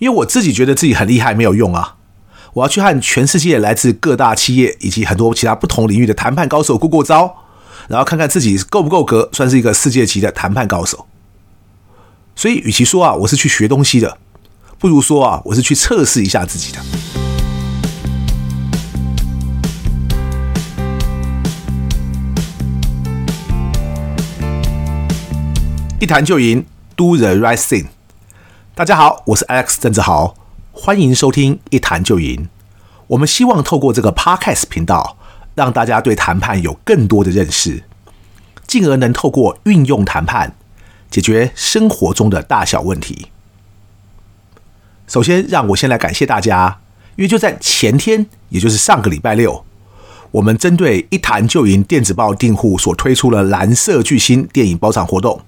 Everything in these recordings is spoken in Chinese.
因为我自己觉得自己很厉害没有用啊，我要去和全世界来自各大企业以及很多其他不同领域的谈判高手过过招，然后看看自己够不够格，算是一个世界级的谈判高手。所以，与其说啊我是去学东西的，不如说啊我是去测试一下自己的。一谈就赢，Do the right thing。大家好，我是 Alex 郑志豪，欢迎收听一谈就赢。我们希望透过这个 Podcast 频道，让大家对谈判有更多的认识，进而能透过运用谈判解决生活中的大小问题。首先，让我先来感谢大家，因为就在前天，也就是上个礼拜六，我们针对一谈就赢电子报订户所推出了蓝色巨星电影包场活动，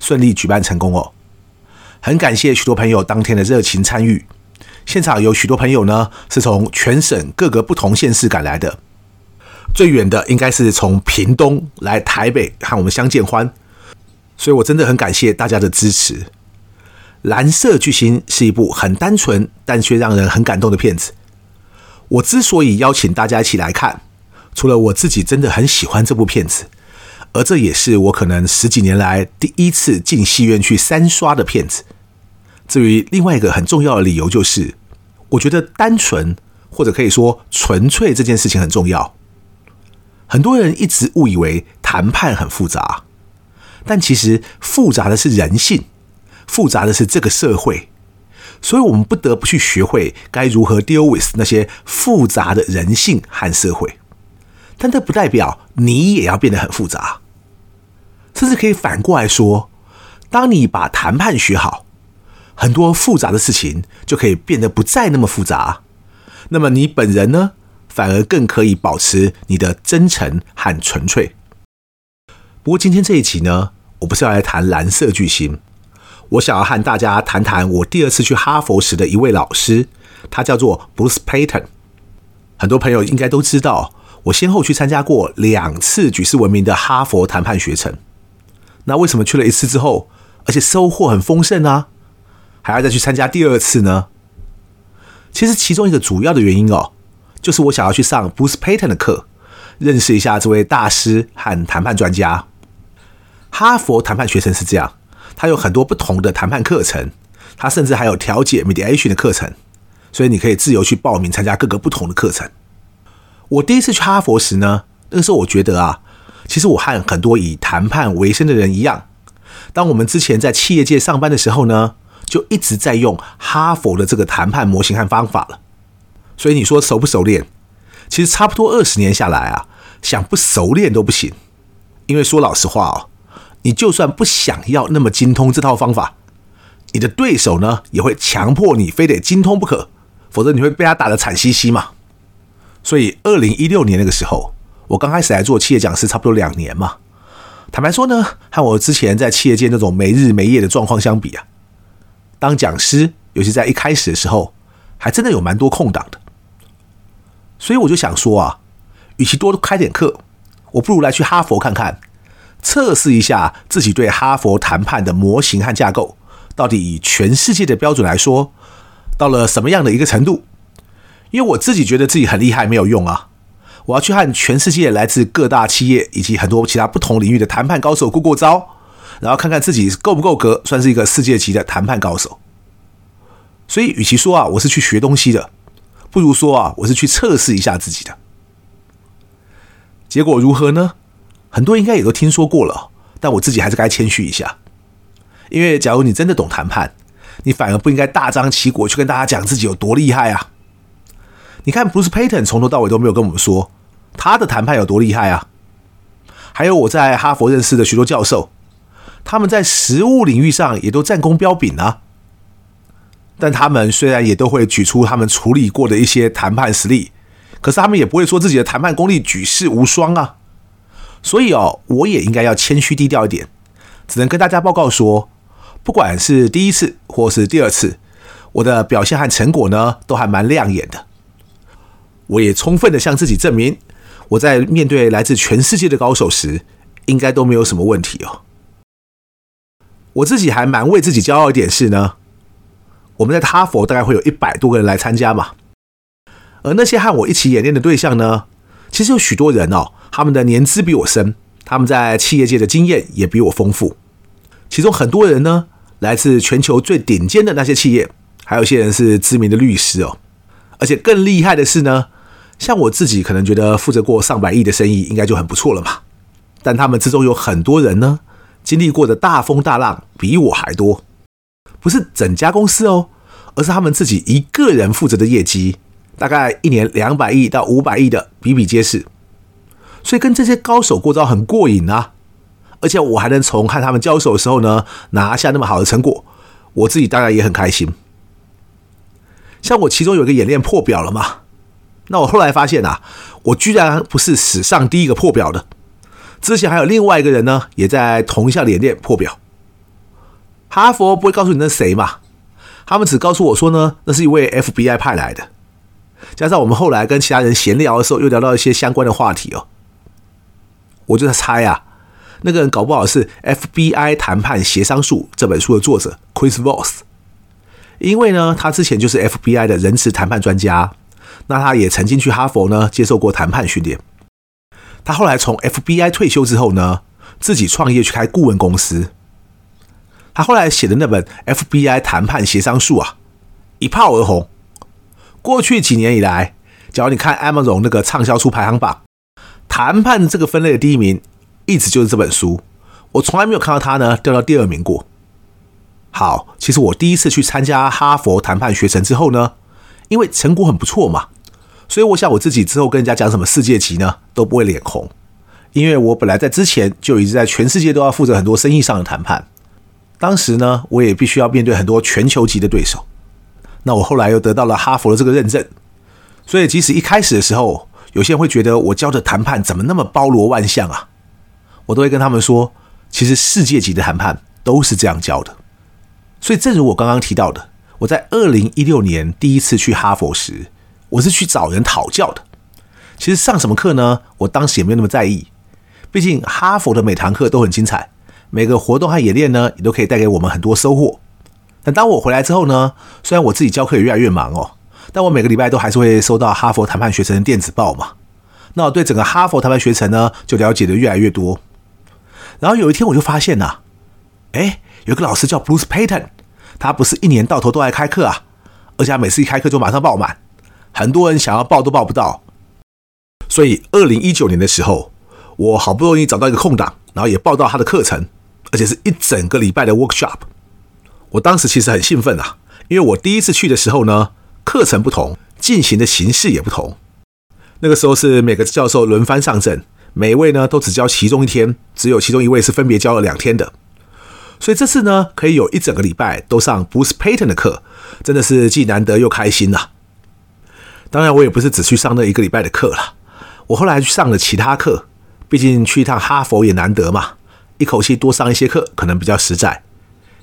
顺利举办成功哦。很感谢许多朋友当天的热情参与，现场有许多朋友呢是从全省各个不同县市赶来的，最远的应该是从屏东来台北和我们相见欢，所以我真的很感谢大家的支持。蓝色巨星是一部很单纯但却让人很感动的片子。我之所以邀请大家一起来看，除了我自己真的很喜欢这部片子。而这也是我可能十几年来第一次进戏院去三刷的片子。至于另外一个很重要的理由，就是我觉得单纯或者可以说纯粹这件事情很重要。很多人一直误以为谈判很复杂，但其实复杂的是人性，复杂的是这个社会，所以我们不得不去学会该如何 deal with 那些复杂的人性和社会。但这不代表你也要变得很复杂。甚至可以反过来说，当你把谈判学好，很多复杂的事情就可以变得不再那么复杂。那么你本人呢，反而更可以保持你的真诚和纯粹。不过今天这一集呢，我不是要来谈蓝色巨星，我想要和大家谈谈我第二次去哈佛时的一位老师，他叫做 Bruce Payton。很多朋友应该都知道，我先后去参加过两次举世闻名的哈佛谈判学程。那为什么去了一次之后，而且收获很丰盛呢？还要再去参加第二次呢？其实其中一个主要的原因哦，就是我想要去上 Bruce Patton 的课，认识一下这位大师和谈判专家。哈佛谈判学程是这样，它有很多不同的谈判课程，它甚至还有调解 mediation 的课程，所以你可以自由去报名参加各个不同的课程。我第一次去哈佛时呢，那个时候我觉得啊。其实我和很多以谈判为生的人一样，当我们之前在企业界上班的时候呢，就一直在用哈佛的这个谈判模型和方法了。所以你说熟不熟练？其实差不多二十年下来啊，想不熟练都不行。因为说老实话哦，你就算不想要那么精通这套方法，你的对手呢也会强迫你非得精通不可，否则你会被他打得惨兮兮嘛。所以二零一六年那个时候。我刚开始来做企业讲师，差不多两年嘛。坦白说呢，和我之前在企业界那种没日没夜的状况相比啊，当讲师，尤其在一开始的时候，还真的有蛮多空档的。所以我就想说啊，与其多开点课，我不如来去哈佛看看，测试一下自己对哈佛谈判的模型和架构，到底以全世界的标准来说，到了什么样的一个程度？因为我自己觉得自己很厉害没有用啊。我要去和全世界来自各大企业以及很多其他不同领域的谈判高手过过招，然后看看自己够不够格，算是一个世界级的谈判高手。所以，与其说啊我是去学东西的，不如说啊我是去测试一下自己的。结果如何呢？很多应该也都听说过了，但我自己还是该谦虚一下，因为假如你真的懂谈判，你反而不应该大张旗鼓去跟大家讲自己有多厉害啊。你看，Bruce Patton 从头到尾都没有跟我们说他的谈判有多厉害啊。还有我在哈佛认识的许多教授，他们在实务领域上也都战功彪炳啊。但他们虽然也都会举出他们处理过的一些谈判实例，可是他们也不会说自己的谈判功力举世无双啊。所以哦，我也应该要谦虚低调一点，只能跟大家报告说，不管是第一次或是第二次，我的表现和成果呢，都还蛮亮眼的。我也充分的向自己证明，我在面对来自全世界的高手时，应该都没有什么问题哦。我自己还蛮为自己骄傲一点是呢，我们在哈佛大概会有一百多个人来参加嘛。而那些和我一起演练的对象呢，其实有许多人哦，他们的年资比我深，他们在企业界的经验也比我丰富。其中很多人呢，来自全球最顶尖的那些企业，还有一些人是知名的律师哦。而且更厉害的是呢，像我自己可能觉得负责过上百亿的生意应该就很不错了嘛。但他们之中有很多人呢，经历过的大风大浪比我还多，不是整家公司哦，而是他们自己一个人负责的业绩。大概一年两百亿到五百亿的比比皆是，所以跟这些高手过招很过瘾啊！而且我还能从和他们交手的时候呢，拿下那么好的成果，我自己当然也很开心。像我其中有一个演练破表了嘛，那我后来发现啊，我居然不是史上第一个破表的，之前还有另外一个人呢，也在同一项演练破表。哈佛不会告诉你那是谁嘛？他们只告诉我说呢，那是一位 FBI 派来的。加上我们后来跟其他人闲聊的时候，又聊到一些相关的话题哦，我就在猜啊，那个人搞不好是《FBI 谈判协商术》这本书的作者 Chris Voss，因为呢，他之前就是 FBI 的仁慈谈判专家，那他也曾经去哈佛呢接受过谈判训练。他后来从 FBI 退休之后呢，自己创业去开顾问公司。他后来写的那本《FBI 谈判协商术》啊，一炮而红。过去几年以来，假如你看 Amazon 那个畅销书排行榜，谈判这个分类的第一名一直就是这本书。我从来没有看到它呢掉到第二名过。好，其实我第一次去参加哈佛谈判学程之后呢，因为成果很不错嘛，所以我想我自己之后跟人家讲什么世界级呢都不会脸红，因为我本来在之前就一直在全世界都要负责很多生意上的谈判，当时呢我也必须要面对很多全球级的对手。那我后来又得到了哈佛的这个认证，所以即使一开始的时候，有些人会觉得我教的谈判怎么那么包罗万象啊，我都会跟他们说，其实世界级的谈判都是这样教的。所以正如我刚刚提到的，我在二零一六年第一次去哈佛时，我是去找人讨教的。其实上什么课呢？我当时也没有那么在意，毕竟哈佛的每堂课都很精彩，每个活动和演练呢，也都可以带给我们很多收获。但当我回来之后呢，虽然我自己教课也越来越忙哦，但我每个礼拜都还是会收到哈佛谈判学程的电子报嘛。那我对整个哈佛谈判学程呢，就了解的越来越多。然后有一天我就发现呐、啊，哎，有个老师叫 Bruce Payton，他不是一年到头都来开课啊，而且每次一开课就马上爆满，很多人想要报都报不到。所以二零一九年的时候，我好不容易找到一个空档，然后也报到他的课程，而且是一整个礼拜的 workshop。我当时其实很兴奋啊，因为我第一次去的时候呢，课程不同，进行的形式也不同。那个时候是每个教授轮番上阵，每一位呢都只教其中一天，只有其中一位是分别教了两天的。所以这次呢，可以有一整个礼拜都上 Bruce Payton 的课，真的是既难得又开心呐。当然，我也不是只去上那一个礼拜的课了，我后来去上了其他课，毕竟去一趟哈佛也难得嘛，一口气多上一些课，可能比较实在。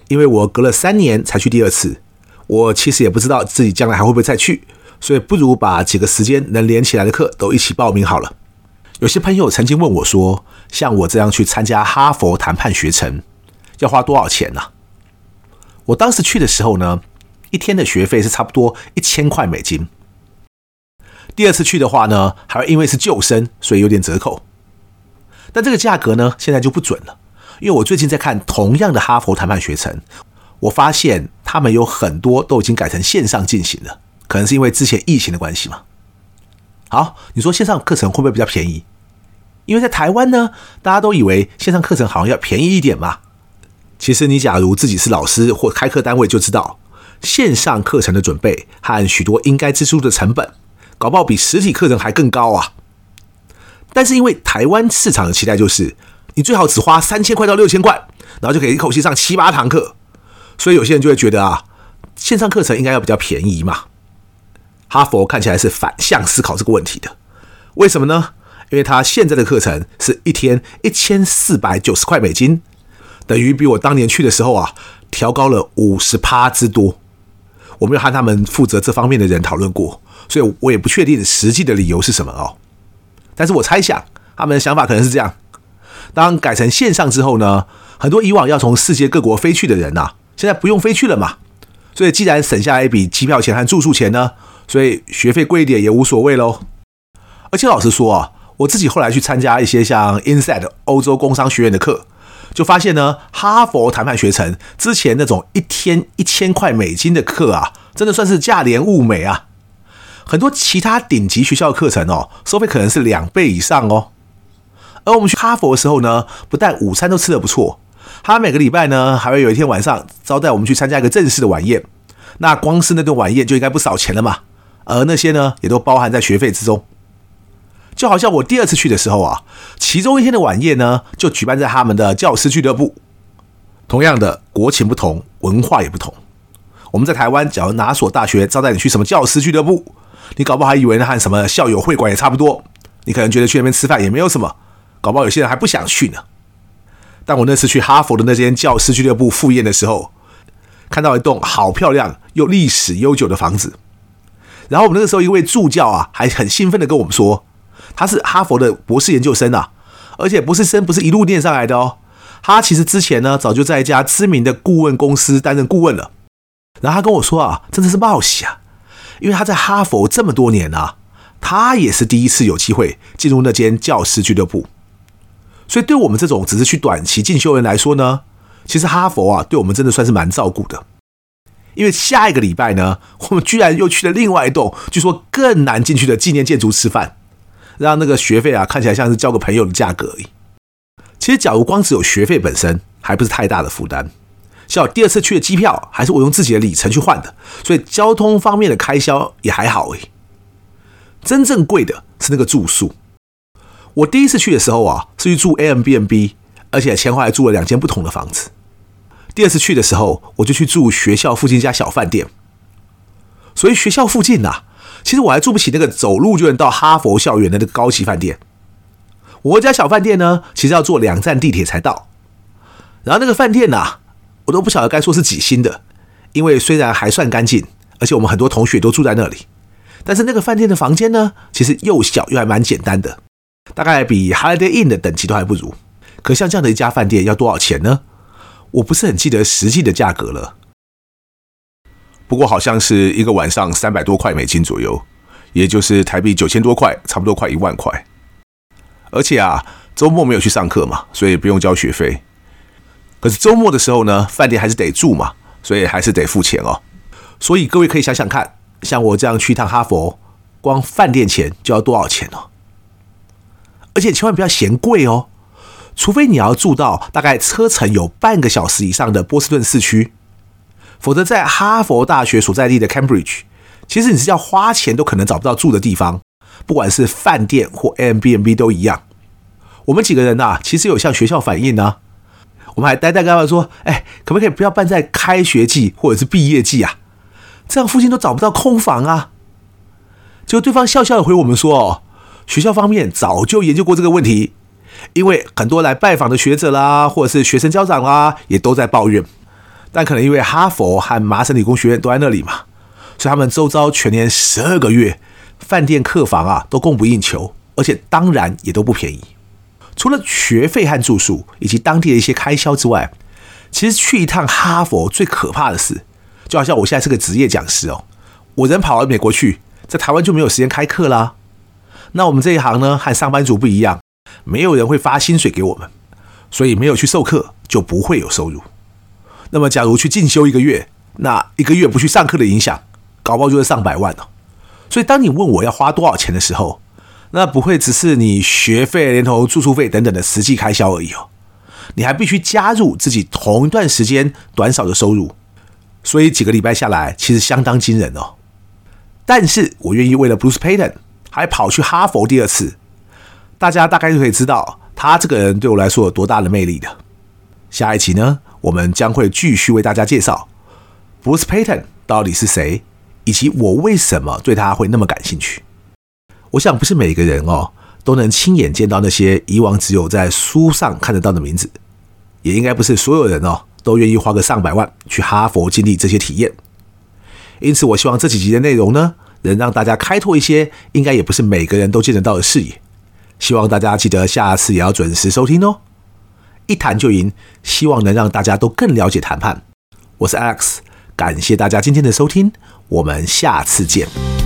因为我隔了三年才去第二次，我其实也不知道自己将来还会不会再去，所以不如把几个时间能连起来的课都一起报名好了。有些朋友曾经问我说，像我这样去参加哈佛谈判学程，要花多少钱呢？我当时去的时候呢，一天的学费是差不多一千块美金。第二次去的话呢，还会因为是旧生，所以有点折扣。但这个价格呢，现在就不准了。因为我最近在看同样的哈佛谈判学程，我发现他们有很多都已经改成线上进行了，可能是因为之前疫情的关系嘛。好，你说线上课程会不会比较便宜？因为在台湾呢，大家都以为线上课程好像要便宜一点嘛。其实你假如自己是老师或开课单位，就知道线上课程的准备和许多应该支出的成本，搞不好比实体课程还更高啊。但是因为台湾市场的期待就是。你最好只花三千块到六千块，然后就可以一口气上七八堂课，所以有些人就会觉得啊，线上课程应该要比较便宜嘛。哈佛看起来是反向思考这个问题的，为什么呢？因为他现在的课程是一天一千四百九十块美金，等于比我当年去的时候啊，调高了五十趴之多。我没有和他们负责这方面的人讨论过，所以我也不确定实际的理由是什么哦。但是我猜想他们的想法可能是这样。当改成线上之后呢，很多以往要从世界各国飞去的人呐、啊，现在不用飞去了嘛，所以既然省下来一笔机票钱和住宿钱呢，所以学费贵一点也无所谓喽。而且老实说啊，我自己后来去参加一些像 Inside 欧洲工商学院的课，就发现呢，哈佛谈判学程之前那种一天一千块美金的课啊，真的算是价廉物美啊。很多其他顶级学校的课程哦，收费可能是两倍以上哦。而我们去哈佛的时候呢，不但午餐都吃得不错，他每个礼拜呢，还会有一天晚上招待我们去参加一个正式的晚宴。那光是那顿晚宴就应该不少钱了嘛，而那些呢，也都包含在学费之中。就好像我第二次去的时候啊，其中一天的晚宴呢，就举办在他们的教师俱乐部。同样的，国情不同，文化也不同。我们在台湾，假如哪所大学招待你去什么教师俱乐部，你搞不好还以为那和什么校友会馆也差不多。你可能觉得去那边吃饭也没有什么，搞不好有些人还不想去呢。但我那次去哈佛的那间教师俱乐部赴宴的时候，看到一栋好漂亮又历史悠久的房子。然后我们那个时候一位助教啊，还很兴奋的跟我们说。他是哈佛的博士研究生啊，而且博士生不是一路念上来的哦。他其实之前呢，早就在一家知名的顾问公司担任顾问了。然后他跟我说啊，真的是冒险啊，因为他在哈佛这么多年啊，他也是第一次有机会进入那间教师俱乐部。所以对我们这种只是去短期进修人来说呢，其实哈佛啊，对我们真的算是蛮照顾的。因为下一个礼拜呢，我们居然又去了另外一栋据说更难进去的纪念建筑吃饭。让那个学费啊看起来像是交个朋友的价格而已。其实，假如光只有学费本身，还不是太大的负担。像我第二次去的机票，还是我用自己的里程去换的，所以交通方面的开销也还好而已。真正贵的是那个住宿。我第一次去的时候啊，是去住 Airbnb，而且前后还住了两间不同的房子。第二次去的时候，我就去住学校附近一家小饭店。所以学校附近啊。其实我还住不起那个走路就能到哈佛校园的那个高级饭店。我家小饭店呢，其实要坐两站地铁才到。然后那个饭店呢，我都不晓得该说是几星的，因为虽然还算干净，而且我们很多同学都住在那里，但是那个饭店的房间呢，其实又小又还蛮简单的，大概比 Holiday Inn 的等级都还不如。可像这样的一家饭店要多少钱呢？我不是很记得实际的价格了。不过好像是一个晚上三百多块美金左右，也就是台币九千多块，差不多快一万块。而且啊，周末没有去上课嘛，所以不用交学费。可是周末的时候呢，饭店还是得住嘛，所以还是得付钱哦。所以各位可以想想看，像我这样去一趟哈佛，光饭店钱就要多少钱哦？而且千万不要嫌贵哦，除非你要住到大概车程有半个小时以上的波士顿市区。否则，在哈佛大学所在地的 Cambridge，其实你是要花钱都可能找不到住的地方，不管是饭店或 Airbnb 都一样。我们几个人呐、其实有向学校反映呢、我们还呆呆跟他们说：“哎，可不可以不要办在开学季或者是毕业季啊？这样附近都找不到空房啊。”结果对方笑笑的回我们说：“哦，学校方面早就研究过这个问题，因为很多来拜访的学者啦，或者是学生家长啦，也都在抱怨。”但可能因为哈佛和麻省理工学院都在那里嘛，所以他们周遭全年十二个月饭店客房啊都供不应求，而且当然也都不便宜。除了学费和住宿以及当地的一些开销之外，其实去一趟哈佛最可怕的是，就好像我现在是个职业讲师哦，我人跑到美国去，在台湾就没有时间开课啦。那我们这一行呢，和上班族不一样，没有人会发薪水给我们，所以没有去授课就不会有收入。那么，假如去进修一个月，那一个月不去上课的影响，搞不好就是上百万了。所以，当你问我要花多少钱的时候，那不会只是你学费、连同住宿费等等的实际开销而已哦。你还必须加入自己同一段时间短少的收入，所以几个礼拜下来，其实相当惊人哦。但是我愿意为了 Bruce Payton 还跑去哈佛第二次，大家大概就可以知道他这个人对我来说有多大的魅力的。下一期呢，我们将会继续为大家介绍 Bruce Payton 到底是谁，以及我为什么对他会那么感兴趣。我想不是每个人哦都能亲眼见到那些以往只有在书上看得到的名字，也应该不是所有人哦都愿意花个上百万去哈佛经历这些体验。因此，我希望这几集的内容呢，能让大家开拓一些应该也不是每个人都见得到的视野。希望大家记得下次也要准时收听哦。一谈就赢，希望能让大家都更了解谈判。我是 Alex，感谢大家今天的收听，我们下次见。